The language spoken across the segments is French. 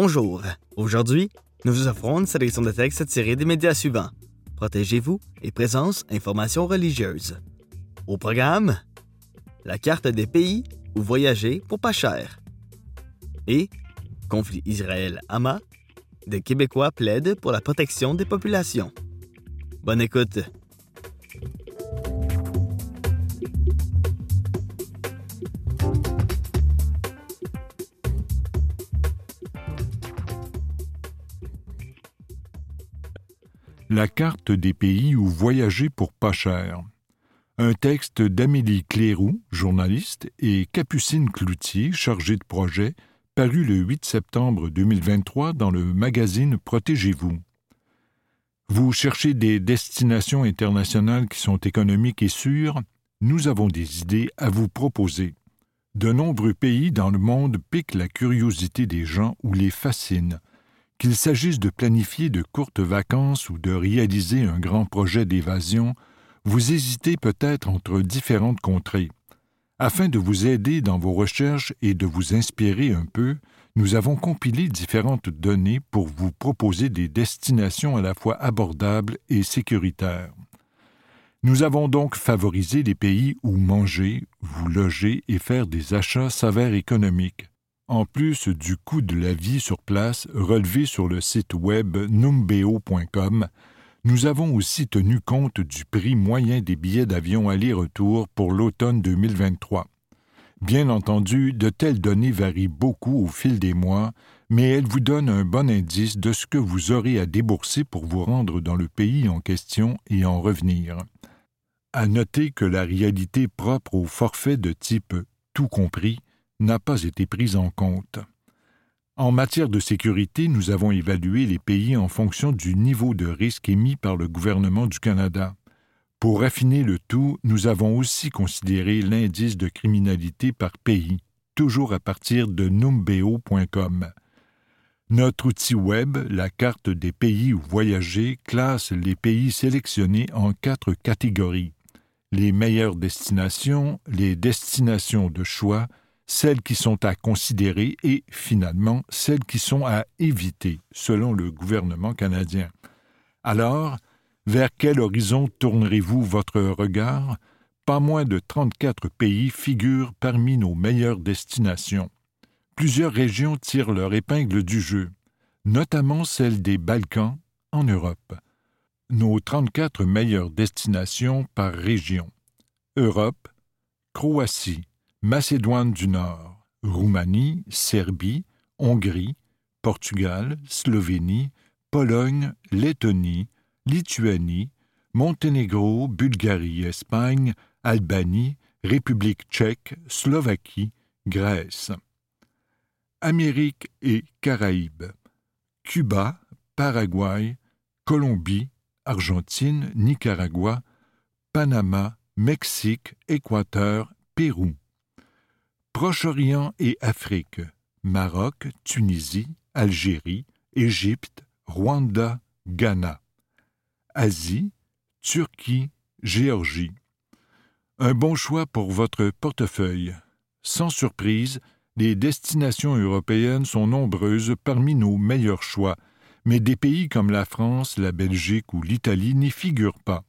Bonjour. Aujourd'hui, nous vous offrons une sélection de textes tirés des médias suivants. Protégez-vous et présence informations religieuses. Au programme, la carte des pays où voyager pour pas cher. Et conflit Israël-Hama, des Québécois plaident pour la protection des populations. Bonne écoute. La carte des pays où voyager pour pas cher. Un texte d'Amélie Cléroux, journaliste, et Capucine Cloutier, chargée de projet, paru le 8 septembre 2023 dans le magazine Protégez-vous. Vous cherchez des destinations internationales qui sont économiques et sûres, nous avons des idées à vous proposer. De nombreux pays dans le monde piquent la curiosité des gens ou les fascinent qu'il s'agisse de planifier de courtes vacances ou de réaliser un grand projet d'évasion, vous hésitez peut-être entre différentes contrées. Afin de vous aider dans vos recherches et de vous inspirer un peu, nous avons compilé différentes données pour vous proposer des destinations à la fois abordables et sécuritaires. Nous avons donc favorisé les pays où manger, vous loger et faire des achats s'avèrent économiques en plus du coût de la vie sur place relevé sur le site web numbeo.com, nous avons aussi tenu compte du prix moyen des billets d'avion aller-retour pour l'automne 2023. Bien entendu, de telles données varient beaucoup au fil des mois, mais elles vous donnent un bon indice de ce que vous aurez à débourser pour vous rendre dans le pays en question et en revenir. À noter que la réalité propre au forfait de type tout compris n'a pas été prise en compte. En matière de sécurité, nous avons évalué les pays en fonction du niveau de risque émis par le gouvernement du Canada. Pour raffiner le tout, nous avons aussi considéré l'indice de criminalité par pays, toujours à partir de numbeo.com. Notre outil web, la carte des pays où voyager, classe les pays sélectionnés en quatre catégories les meilleures destinations, les destinations de choix, celles qui sont à considérer et, finalement, celles qui sont à éviter, selon le gouvernement canadien. Alors, vers quel horizon tournerez-vous votre regard? Pas moins de 34 pays figurent parmi nos meilleures destinations. Plusieurs régions tirent leur épingle du jeu, notamment celle des Balkans en Europe. Nos 34 meilleures destinations par région. Europe, Croatie, Macédoine du Nord, Roumanie, Serbie, Hongrie, Portugal, Slovénie, Pologne, Lettonie, Lituanie, Monténégro, Bulgarie, Espagne, Albanie, République tchèque, Slovaquie, Grèce. Amérique et Caraïbes. Cuba, Paraguay, Colombie, Argentine, Nicaragua, Panama, Mexique, Équateur, Pérou. Proche-Orient et Afrique, Maroc, Tunisie, Algérie, Égypte, Rwanda, Ghana. Asie, Turquie, Géorgie. Un bon choix pour votre portefeuille. Sans surprise, les destinations européennes sont nombreuses parmi nos meilleurs choix, mais des pays comme la France, la Belgique ou l'Italie n'y figurent pas.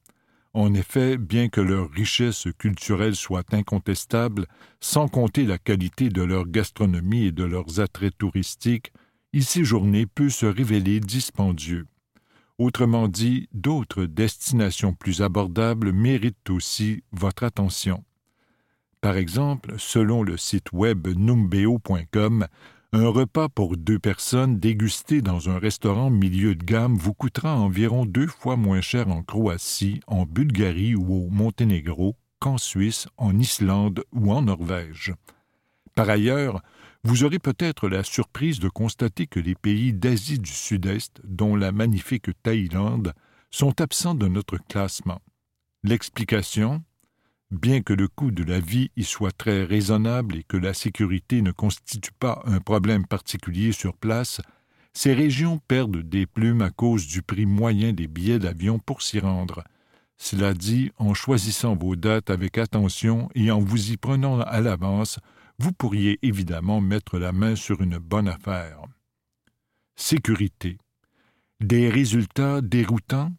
En effet, bien que leur richesse culturelle soit incontestable, sans compter la qualité de leur gastronomie et de leurs attraits touristiques, y séjourner peut se révéler dispendieux. Autrement dit, d'autres destinations plus abordables méritent aussi votre attention. Par exemple, selon le site web numbeo.com, un repas pour deux personnes dégusté dans un restaurant milieu de gamme vous coûtera environ deux fois moins cher en Croatie, en Bulgarie ou au Monténégro qu'en Suisse, en Islande ou en Norvège. Par ailleurs, vous aurez peut-être la surprise de constater que les pays d'Asie du Sud-Est, dont la magnifique Thaïlande, sont absents de notre classement. L'explication? Bien que le coût de la vie y soit très raisonnable et que la sécurité ne constitue pas un problème particulier sur place, ces régions perdent des plumes à cause du prix moyen des billets d'avion pour s'y rendre. Cela dit, en choisissant vos dates avec attention et en vous y prenant à l'avance, vous pourriez évidemment mettre la main sur une bonne affaire. Sécurité. Des résultats déroutants?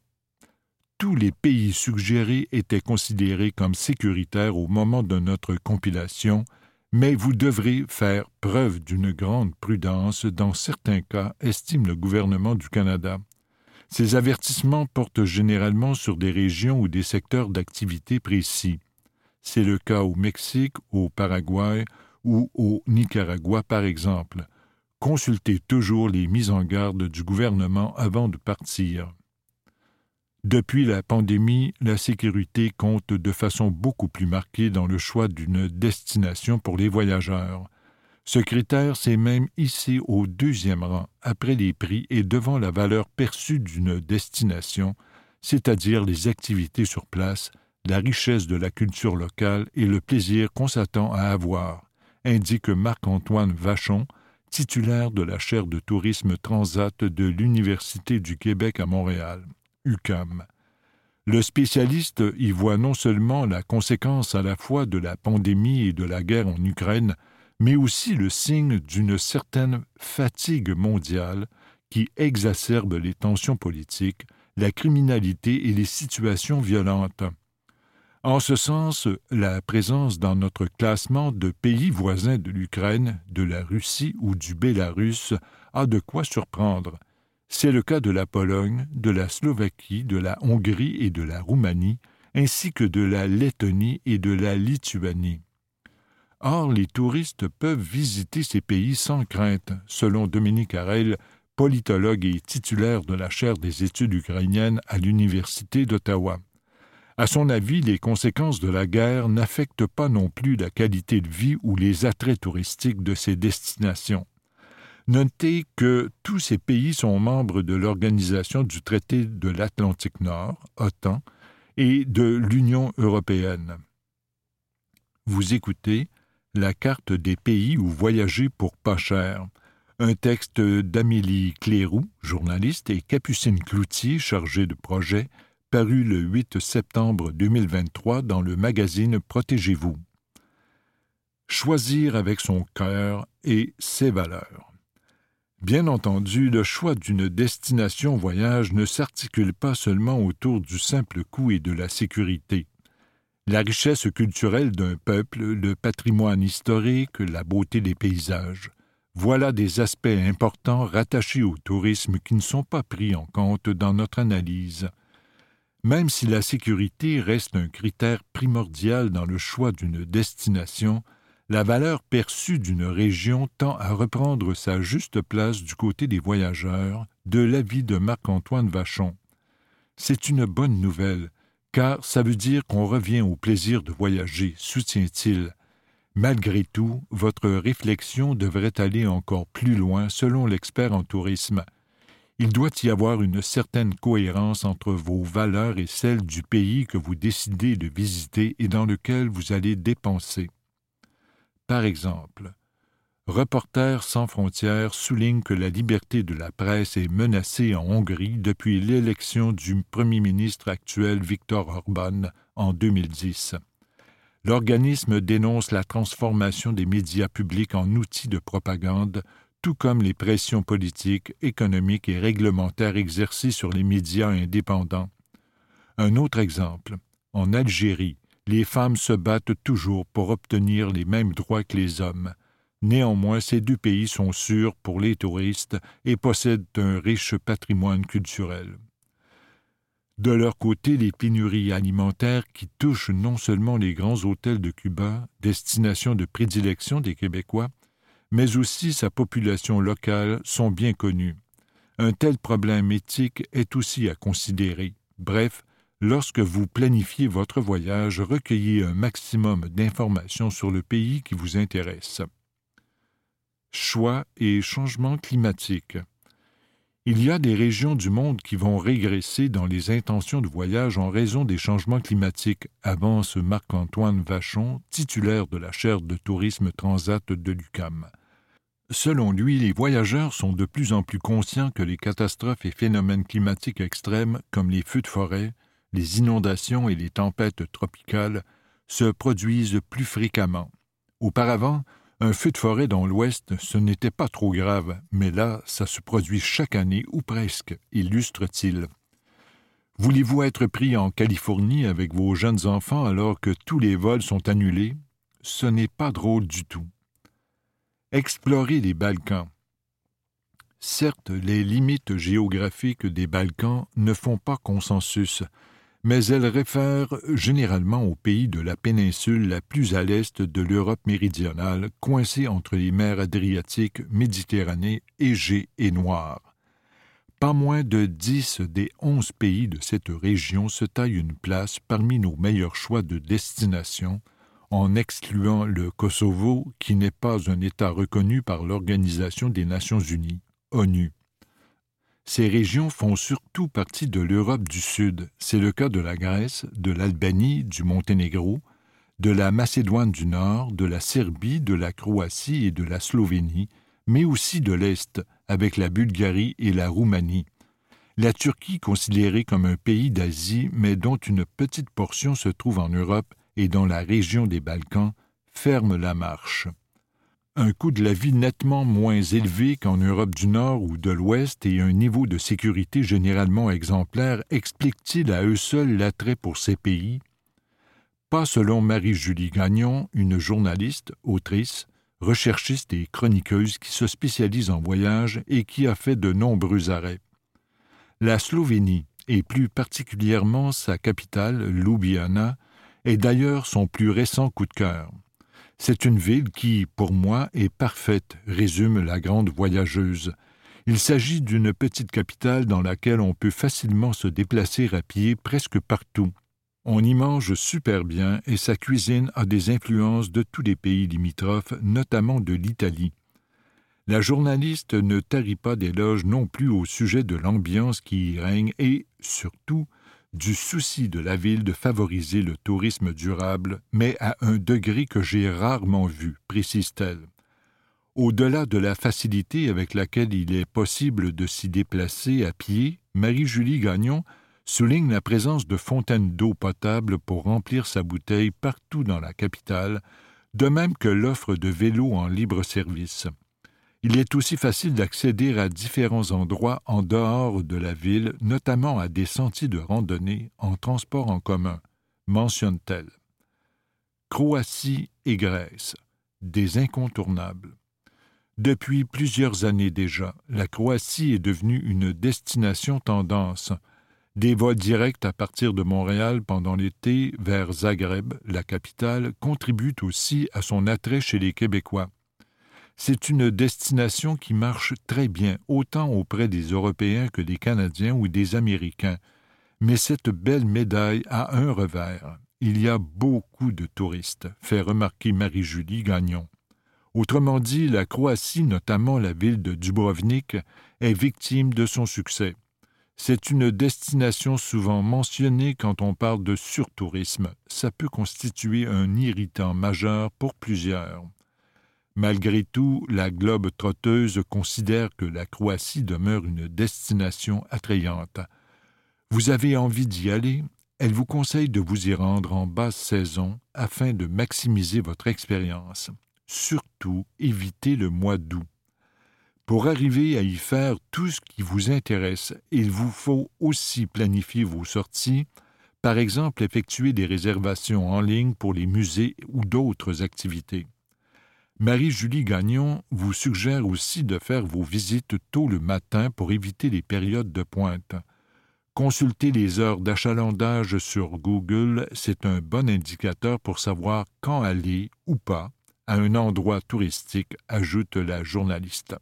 Tous les pays suggérés étaient considérés comme sécuritaires au moment de notre compilation, mais vous devrez faire preuve d'une grande prudence dans certains cas, estime le gouvernement du Canada. Ces avertissements portent généralement sur des régions ou des secteurs d'activité précis. C'est le cas au Mexique, au Paraguay ou au Nicaragua, par exemple. Consultez toujours les mises en garde du gouvernement avant de partir. Depuis la pandémie, la sécurité compte de façon beaucoup plus marquée dans le choix d'une destination pour les voyageurs. Ce critère s'est même hissé au deuxième rang après les prix et devant la valeur perçue d'une destination, c'est-à-dire les activités sur place, la richesse de la culture locale et le plaisir qu'on s'attend à avoir, indique Marc-Antoine Vachon, titulaire de la chaire de tourisme transat de l'Université du Québec à Montréal. Le spécialiste y voit non seulement la conséquence à la fois de la pandémie et de la guerre en Ukraine, mais aussi le signe d'une certaine fatigue mondiale qui exacerbe les tensions politiques, la criminalité et les situations violentes. En ce sens, la présence dans notre classement de pays voisins de l'Ukraine, de la Russie ou du Bélarus a de quoi surprendre. C'est le cas de la Pologne, de la Slovaquie, de la Hongrie et de la Roumanie, ainsi que de la Lettonie et de la Lituanie. Or, les touristes peuvent visiter ces pays sans crainte, selon Dominique Harel, politologue et titulaire de la chaire des études ukrainiennes à l'Université d'Ottawa. À son avis, les conséquences de la guerre n'affectent pas non plus la qualité de vie ou les attraits touristiques de ces destinations. Notez que tous ces pays sont membres de l'Organisation du traité de l'Atlantique Nord, OTAN, et de l'Union européenne. Vous écoutez La carte des pays où voyager pour pas cher, un texte d'Amélie Cléroux, journaliste, et Capucine Cloutier, chargée de projet, paru le 8 septembre 2023 dans le magazine Protégez-vous. Choisir avec son cœur et ses valeurs. Bien entendu, le choix d'une destination voyage ne s'articule pas seulement autour du simple coût et de la sécurité. La richesse culturelle d'un peuple, le patrimoine historique, la beauté des paysages, voilà des aspects importants rattachés au tourisme qui ne sont pas pris en compte dans notre analyse. Même si la sécurité reste un critère primordial dans le choix d'une destination, la valeur perçue d'une région tend à reprendre sa juste place du côté des voyageurs, de l'avis de Marc-Antoine Vachon. C'est une bonne nouvelle, car ça veut dire qu'on revient au plaisir de voyager, soutient-il. Malgré tout, votre réflexion devrait aller encore plus loin selon l'expert en tourisme. Il doit y avoir une certaine cohérence entre vos valeurs et celles du pays que vous décidez de visiter et dans lequel vous allez dépenser. Par exemple, Reporters sans frontières souligne que la liberté de la presse est menacée en Hongrie depuis l'élection du Premier ministre actuel Viktor Orban en 2010. L'organisme dénonce la transformation des médias publics en outils de propagande, tout comme les pressions politiques, économiques et réglementaires exercées sur les médias indépendants. Un autre exemple, en Algérie, les femmes se battent toujours pour obtenir les mêmes droits que les hommes. Néanmoins, ces deux pays sont sûrs pour les touristes et possèdent un riche patrimoine culturel. De leur côté, les pénuries alimentaires qui touchent non seulement les grands hôtels de Cuba, destination de prédilection des Québécois, mais aussi sa population locale sont bien connues. Un tel problème éthique est aussi à considérer. Bref, Lorsque vous planifiez votre voyage, recueillez un maximum d'informations sur le pays qui vous intéresse. Choix et changement climatique. Il y a des régions du monde qui vont régresser dans les intentions de voyage en raison des changements climatiques, avance Marc-Antoine Vachon, titulaire de la chaire de tourisme transat de l'UCAM. Selon lui, les voyageurs sont de plus en plus conscients que les catastrophes et phénomènes climatiques extrêmes, comme les feux de forêt, les inondations et les tempêtes tropicales se produisent plus fréquemment. Auparavant, Un feu de forêt dans l'Ouest, ce n'était pas trop grave, mais là, ça se produit chaque année, ou presque, illustre-t-il. Voulez-vous être pris en Californie avec vos jeunes enfants alors que tous les vols sont annulés? Ce n'est pas drôle du tout. Explorer les Balkans. Certes, les limites géographiques des Balkans ne font pas consensus, mais elles réfèrent généralement aux pays de la péninsule la plus à l'est de l'Europe méridionale, coincée entre les mers Adriatiques, Méditerranée, Égée et Noire. Pas moins de dix des onze pays de cette région se taillent une place parmi nos meilleurs choix de destination, en excluant le Kosovo, qui n'est pas un État reconnu par l'Organisation des Nations unies. ONU. Ces régions font surtout partie de l'Europe du Sud. C'est le cas de la Grèce, de l'Albanie, du Monténégro, de la Macédoine du Nord, de la Serbie, de la Croatie et de la Slovénie, mais aussi de l'Est, avec la Bulgarie et la Roumanie. La Turquie, considérée comme un pays d'Asie, mais dont une petite portion se trouve en Europe et dans la région des Balkans, ferme la marche un coût de la vie nettement moins élevé qu'en Europe du Nord ou de l'Ouest et un niveau de sécurité généralement exemplaire expliquent-ils à eux seuls l'attrait pour ces pays? Pas selon Marie-Julie Gagnon, une journaliste, autrice, recherchiste et chroniqueuse qui se spécialise en voyage et qui a fait de nombreux arrêts. La Slovénie, et plus particulièrement sa capitale, Ljubljana, est d'ailleurs son plus récent coup de cœur. C'est une ville qui, pour moi, est parfaite, résume la grande voyageuse. Il s'agit d'une petite capitale dans laquelle on peut facilement se déplacer à pied presque partout. On y mange super bien et sa cuisine a des influences de tous les pays limitrophes, notamment de l'Italie. La journaliste ne tarit pas d'éloges non plus au sujet de l'ambiance qui y règne et, surtout, du souci de la ville de favoriser le tourisme durable, mais à un degré que j'ai rarement vu, précise-t-elle. Au-delà de la facilité avec laquelle il est possible de s'y déplacer à pied, Marie-Julie Gagnon souligne la présence de fontaines d'eau potable pour remplir sa bouteille partout dans la capitale, de même que l'offre de vélos en libre service. Il est aussi facile d'accéder à différents endroits en dehors de la ville, notamment à des sentiers de randonnée en transport en commun, mentionne-t-elle. Croatie et Grèce, des incontournables. Depuis plusieurs années déjà, la Croatie est devenue une destination tendance. Des vols directs à partir de Montréal pendant l'été vers Zagreb, la capitale, contribuent aussi à son attrait chez les Québécois. C'est une destination qui marche très bien, autant auprès des Européens que des Canadiens ou des Américains. Mais cette belle médaille a un revers. Il y a beaucoup de touristes, fait remarquer Marie-Julie Gagnon. Autrement dit, la Croatie, notamment la ville de Dubrovnik, est victime de son succès. C'est une destination souvent mentionnée quand on parle de surtourisme. Ça peut constituer un irritant majeur pour plusieurs. Malgré tout, la globe trotteuse considère que la Croatie demeure une destination attrayante. Vous avez envie d'y aller? Elle vous conseille de vous y rendre en basse saison afin de maximiser votre expérience. Surtout, évitez le mois d'août. Pour arriver à y faire tout ce qui vous intéresse, il vous faut aussi planifier vos sorties, par exemple effectuer des réservations en ligne pour les musées ou d'autres activités. Marie-Julie Gagnon vous suggère aussi de faire vos visites tôt le matin pour éviter les périodes de pointe. Consulter les heures d'achalandage sur Google, c'est un bon indicateur pour savoir quand aller ou pas à un endroit touristique, ajoute la journaliste.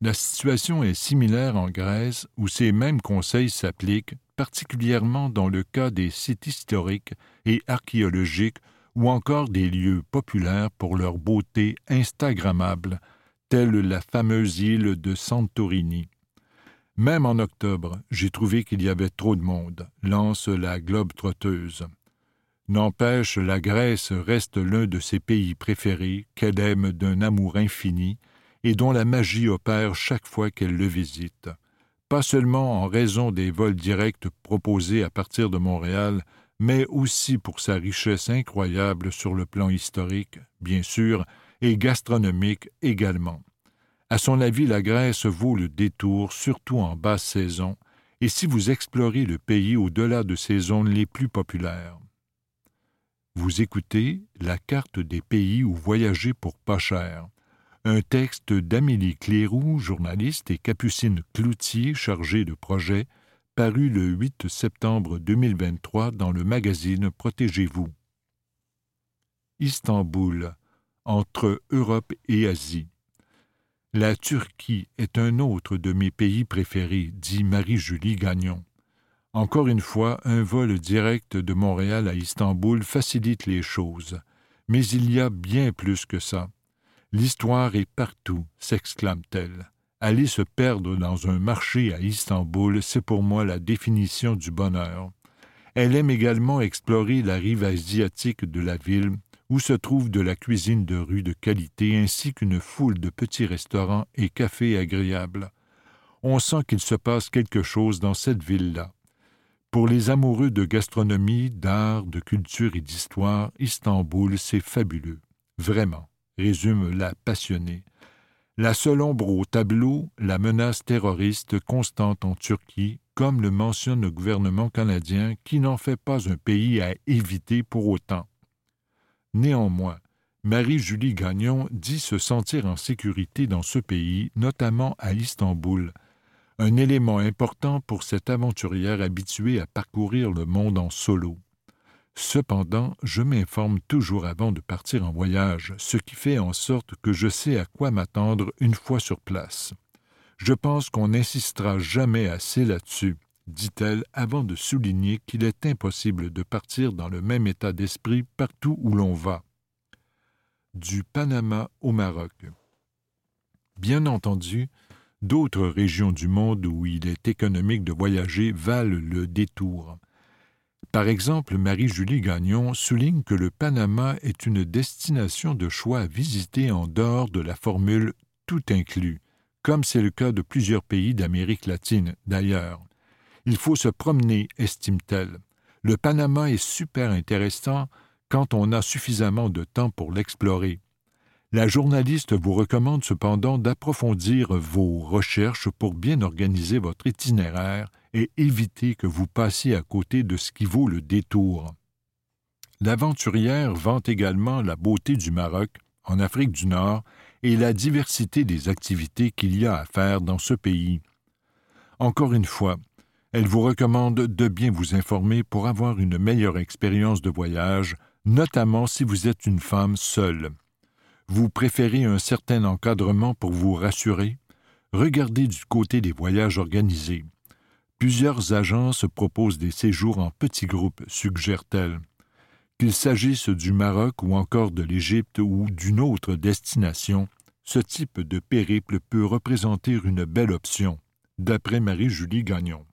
La situation est similaire en Grèce où ces mêmes conseils s'appliquent, particulièrement dans le cas des sites historiques et archéologiques ou encore des lieux populaires pour leur beauté instagrammable, telle la fameuse île de Santorini. Même en octobre, j'ai trouvé qu'il y avait trop de monde, lance la globe trotteuse. N'empêche, la Grèce reste l'un de ses pays préférés, qu'elle aime d'un amour infini, et dont la magie opère chaque fois qu'elle le visite. Pas seulement en raison des vols directs proposés à partir de Montréal, mais aussi pour sa richesse incroyable sur le plan historique, bien sûr, et gastronomique également. À son avis, la Grèce vaut le détour, surtout en basse saison, et si vous explorez le pays au-delà de ses zones les plus populaires. Vous écoutez La carte des pays où voyager pour pas cher, un texte d'Amélie Cléroux, journaliste, et Capucine Cloutier, chargée de projet, paru le 8 septembre 2023 dans le magazine Protégez-vous. Istanbul, entre Europe et Asie. La Turquie est un autre de mes pays préférés, dit Marie-Julie Gagnon. Encore une fois, un vol direct de Montréal à Istanbul facilite les choses. Mais il y a bien plus que ça. L'histoire est partout, s'exclame-t-elle. Aller se perdre dans un marché à Istanbul, c'est pour moi la définition du bonheur. Elle aime également explorer la rive asiatique de la ville, où se trouve de la cuisine de rue de qualité ainsi qu'une foule de petits restaurants et cafés agréables. On sent qu'il se passe quelque chose dans cette ville-là. Pour les amoureux de gastronomie, d'art, de culture et d'histoire, Istanbul, c'est fabuleux. Vraiment résume la passionnée. La seule ombre au tableau, la menace terroriste constante en Turquie, comme le mentionne le gouvernement canadien, qui n'en fait pas un pays à éviter pour autant. Néanmoins, Marie-Julie Gagnon dit se sentir en sécurité dans ce pays, notamment à Istanbul, un élément important pour cette aventurière habituée à parcourir le monde en solo. Cependant, je m'informe toujours avant de partir en voyage, ce qui fait en sorte que je sais à quoi m'attendre une fois sur place. Je pense qu'on n'insistera jamais assez là-dessus, dit-elle avant de souligner qu'il est impossible de partir dans le même état d'esprit partout où l'on va. Du Panama au Maroc. Bien entendu, d'autres régions du monde où il est économique de voyager valent le détour. Par exemple, Marie-Julie Gagnon souligne que le Panama est une destination de choix à visiter en dehors de la formule tout inclus, comme c'est le cas de plusieurs pays d'Amérique latine d'ailleurs. Il faut se promener, estime-t-elle. Le Panama est super intéressant quand on a suffisamment de temps pour l'explorer. La journaliste vous recommande cependant d'approfondir vos recherches pour bien organiser votre itinéraire et éviter que vous passiez à côté de ce qui vaut le détour. L'aventurière vante également la beauté du Maroc, en Afrique du Nord, et la diversité des activités qu'il y a à faire dans ce pays. Encore une fois, elle vous recommande de bien vous informer pour avoir une meilleure expérience de voyage, notamment si vous êtes une femme seule. Vous préférez un certain encadrement pour vous rassurer? Regardez du côté des voyages organisés. Plusieurs agences proposent des séjours en petits groupes, suggère-t-elle. Qu'il s'agisse du Maroc ou encore de l'Égypte ou d'une autre destination, ce type de périple peut représenter une belle option, d'après Marie-Julie Gagnon.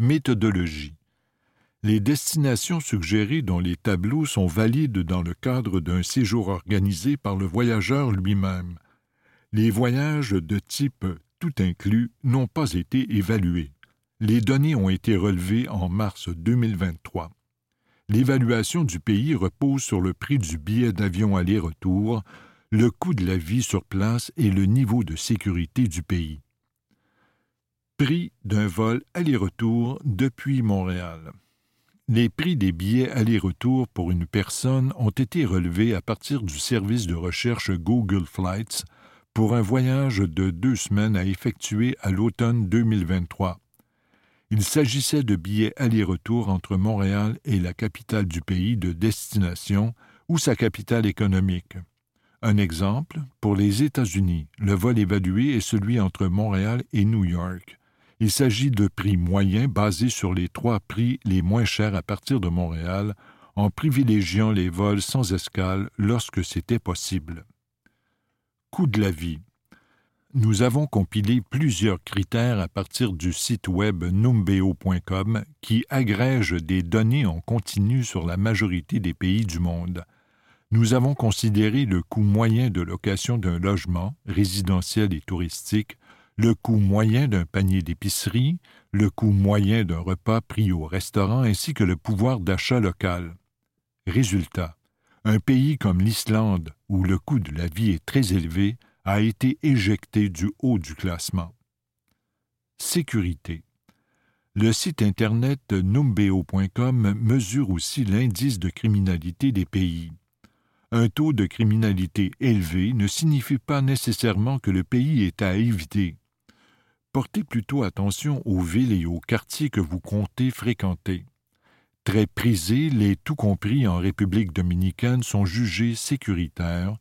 Méthodologie. Les destinations suggérées dans les tableaux sont valides dans le cadre d'un séjour organisé par le voyageur lui-même. Les voyages de type tout inclus, n'ont pas été évalués. Les données ont été relevées en mars 2023. L'évaluation du pays repose sur le prix du billet d'avion aller-retour, le coût de la vie sur place et le niveau de sécurité du pays. Prix d'un vol aller-retour depuis Montréal. Les prix des billets aller-retour pour une personne ont été relevés à partir du service de recherche Google Flights pour un voyage de deux semaines à effectuer à l'automne 2023. Il s'agissait de billets aller-retour entre Montréal et la capitale du pays de destination ou sa capitale économique. Un exemple, pour les États-Unis, le vol évalué est celui entre Montréal et New York. Il s'agit de prix moyens basés sur les trois prix les moins chers à partir de Montréal, en privilégiant les vols sans escale lorsque c'était possible. Coût de la vie. Nous avons compilé plusieurs critères à partir du site web numbeo.com qui agrège des données en continu sur la majorité des pays du monde. Nous avons considéré le coût moyen de location d'un logement, résidentiel et touristique, le coût moyen d'un panier d'épicerie, le coût moyen d'un repas pris au restaurant ainsi que le pouvoir d'achat local. Résultat un pays comme l'Islande où le coût de la vie est très élevé, a été éjecté du haut du classement. Sécurité. Le site Internet numbeo.com mesure aussi l'indice de criminalité des pays. Un taux de criminalité élevé ne signifie pas nécessairement que le pays est à éviter. Portez plutôt attention aux villes et aux quartiers que vous comptez fréquenter. Très prisés, les tout compris en République dominicaine sont jugés sécuritaires,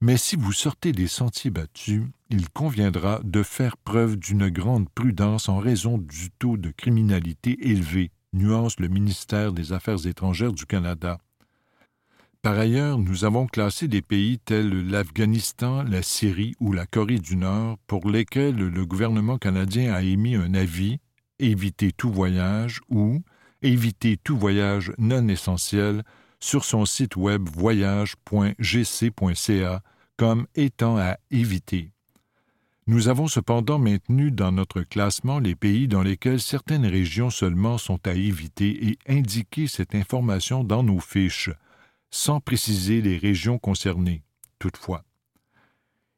mais si vous sortez des sentiers battus, il conviendra de faire preuve d'une grande prudence en raison du taux de criminalité élevé, nuance le ministère des Affaires étrangères du Canada. Par ailleurs, nous avons classé des pays tels l'Afghanistan, la Syrie ou la Corée du Nord pour lesquels le gouvernement canadien a émis un avis éviter tout voyage ou éviter tout voyage non essentiel sur son site web voyage.gc.ca comme étant à éviter. Nous avons cependant maintenu dans notre classement les pays dans lesquels certaines régions seulement sont à éviter et indiqué cette information dans nos fiches, sans préciser les régions concernées, toutefois.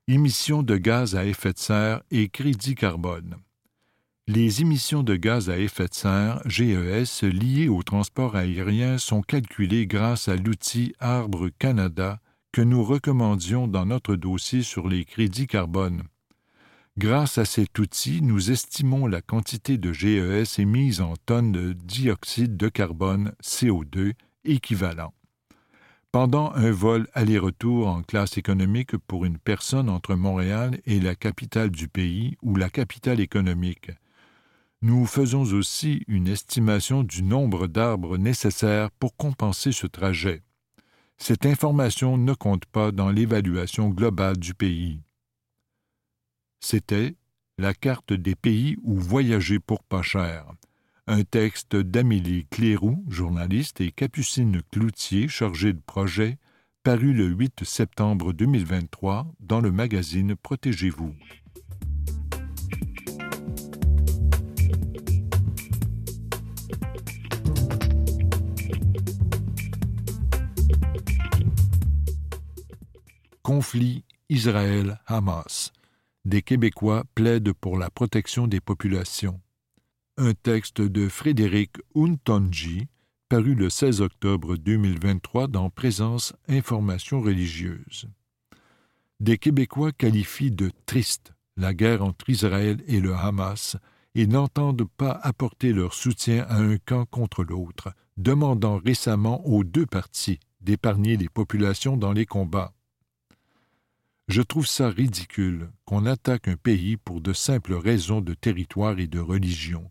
Émissions de gaz à effet de serre et crédit carbone. Les émissions de gaz à effet de serre, GES, liées au transport aérien sont calculées grâce à l'outil Arbre Canada que nous recommandions dans notre dossier sur les crédits carbone. Grâce à cet outil, nous estimons la quantité de GES émise en tonnes de dioxyde de carbone CO2 équivalent. Pendant un vol aller-retour en classe économique pour une personne entre Montréal et la capitale du pays ou la capitale économique, nous faisons aussi une estimation du nombre d'arbres nécessaires pour compenser ce trajet. Cette information ne compte pas dans l'évaluation globale du pays. C'était la carte des pays où voyager pour pas cher. Un texte d'Amélie Cléroux, journaliste, et Capucine Cloutier, chargée de projet, paru le 8 septembre 2023 dans le magazine Protégez-vous. Conflit Israël-Hamas. Des Québécois plaident pour la protection des populations. Un texte de Frédéric Untonji, paru le 16 octobre 2023 dans Présence Information religieuse. Des Québécois qualifient de triste la guerre entre Israël et le Hamas et n'entendent pas apporter leur soutien à un camp contre l'autre, demandant récemment aux deux parties d'épargner les populations dans les combats. Je trouve ça ridicule qu'on attaque un pays pour de simples raisons de territoire et de religion,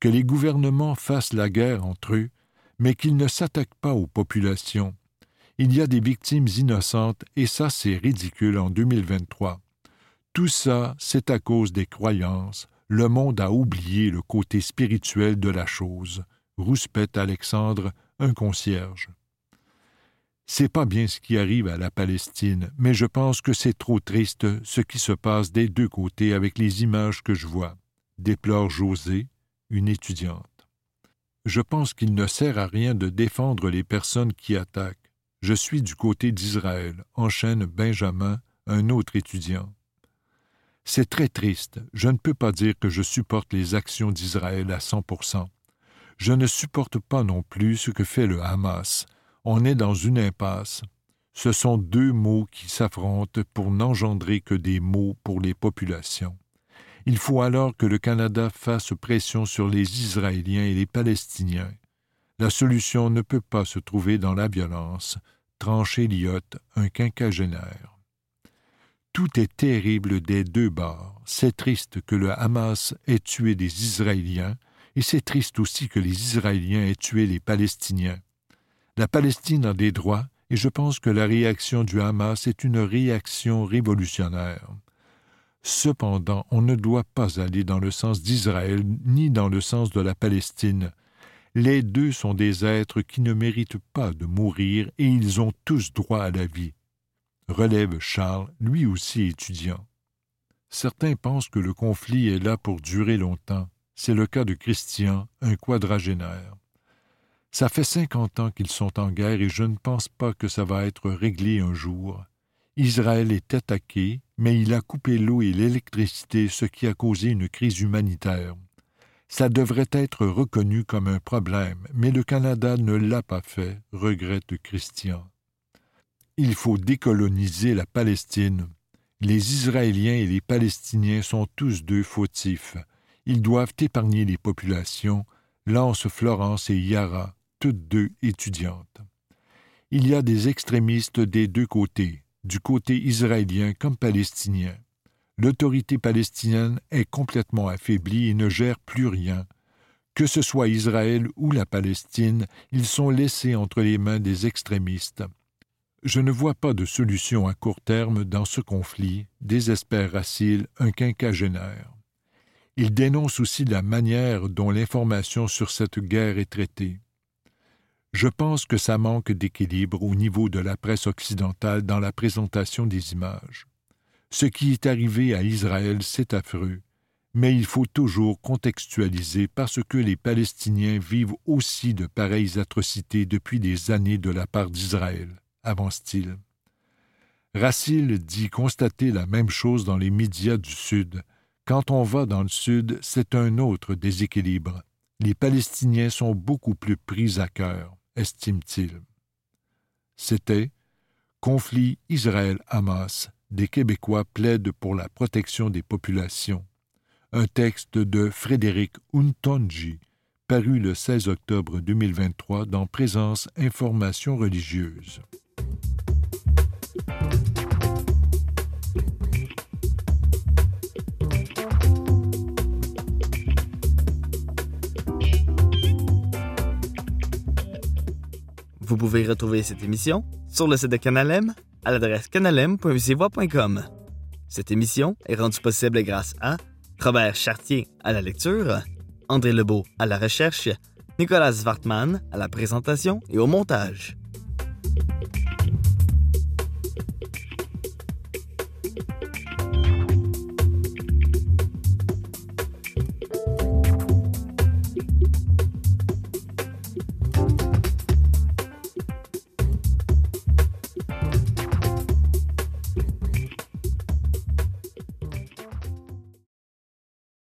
que les gouvernements fassent la guerre entre eux, mais qu'ils ne s'attaquent pas aux populations. Il y a des victimes innocentes et ça c'est ridicule en 2023. Tout ça, c'est à cause des croyances. Le monde a oublié le côté spirituel de la chose. Rouspète Alexandre, un concierge. C'est pas bien ce qui arrive à la Palestine, mais je pense que c'est trop triste ce qui se passe des deux côtés avec les images que je vois, déplore José, une étudiante. Je pense qu'il ne sert à rien de défendre les personnes qui attaquent. Je suis du côté d'Israël, enchaîne Benjamin, un autre étudiant. C'est très triste. Je ne peux pas dire que je supporte les actions d'Israël à cent pour cent. Je ne supporte pas non plus ce que fait le Hamas, on est dans une impasse. Ce sont deux mots qui s'affrontent pour n'engendrer que des mots pour les populations. Il faut alors que le Canada fasse pression sur les Israéliens et les Palestiniens. La solution ne peut pas se trouver dans la violence, tranche Eliot, un quinquagénaire. Tout est terrible des deux bords. C'est triste que le Hamas ait tué des Israéliens, et c'est triste aussi que les Israéliens aient tué les Palestiniens. La Palestine a des droits, et je pense que la réaction du Hamas est une réaction révolutionnaire. Cependant, on ne doit pas aller dans le sens d'Israël ni dans le sens de la Palestine. Les deux sont des êtres qui ne méritent pas de mourir et ils ont tous droit à la vie. Relève Charles, lui aussi étudiant. Certains pensent que le conflit est là pour durer longtemps. C'est le cas de Christian, un quadragénaire. Ça fait cinquante ans qu'ils sont en guerre et je ne pense pas que ça va être réglé un jour. Israël est attaqué, mais il a coupé l'eau et l'électricité, ce qui a causé une crise humanitaire. Ça devrait être reconnu comme un problème, mais le Canada ne l'a pas fait, regrette Christian. Il faut décoloniser la Palestine. Les Israéliens et les Palestiniens sont tous deux fautifs. Ils doivent épargner les populations, lance Florence et Yara, toutes deux étudiantes. Il y a des extrémistes des deux côtés, du côté israélien comme palestinien. L'autorité palestinienne est complètement affaiblie et ne gère plus rien. Que ce soit Israël ou la Palestine, ils sont laissés entre les mains des extrémistes. Je ne vois pas de solution à court terme dans ce conflit, désespère Racine, un quinquagénaire. Il dénonce aussi la manière dont l'information sur cette guerre est traitée. Je pense que ça manque d'équilibre au niveau de la presse occidentale dans la présentation des images. Ce qui est arrivé à Israël, c'est affreux, mais il faut toujours contextualiser parce que les Palestiniens vivent aussi de pareilles atrocités depuis des années de la part d'Israël avance-t-il. Racine dit constater la même chose dans les médias du Sud. Quand on va dans le Sud, c'est un autre déséquilibre. Les Palestiniens sont beaucoup plus pris à cœur, estime-t-il. C'était Conflit Israël-Hamas. Des Québécois plaident pour la protection des populations. Un texte de Frédéric Untonji, paru le 16 octobre 2023 dans Présence Information religieuse. Vous pouvez retrouver cette émission sur le site de Canalem à l'adresse canalem.ucvoix.com. Cette émission est rendue possible grâce à Robert Chartier à la lecture, André Lebeau à la recherche, Nicolas Wartman à la présentation et au montage.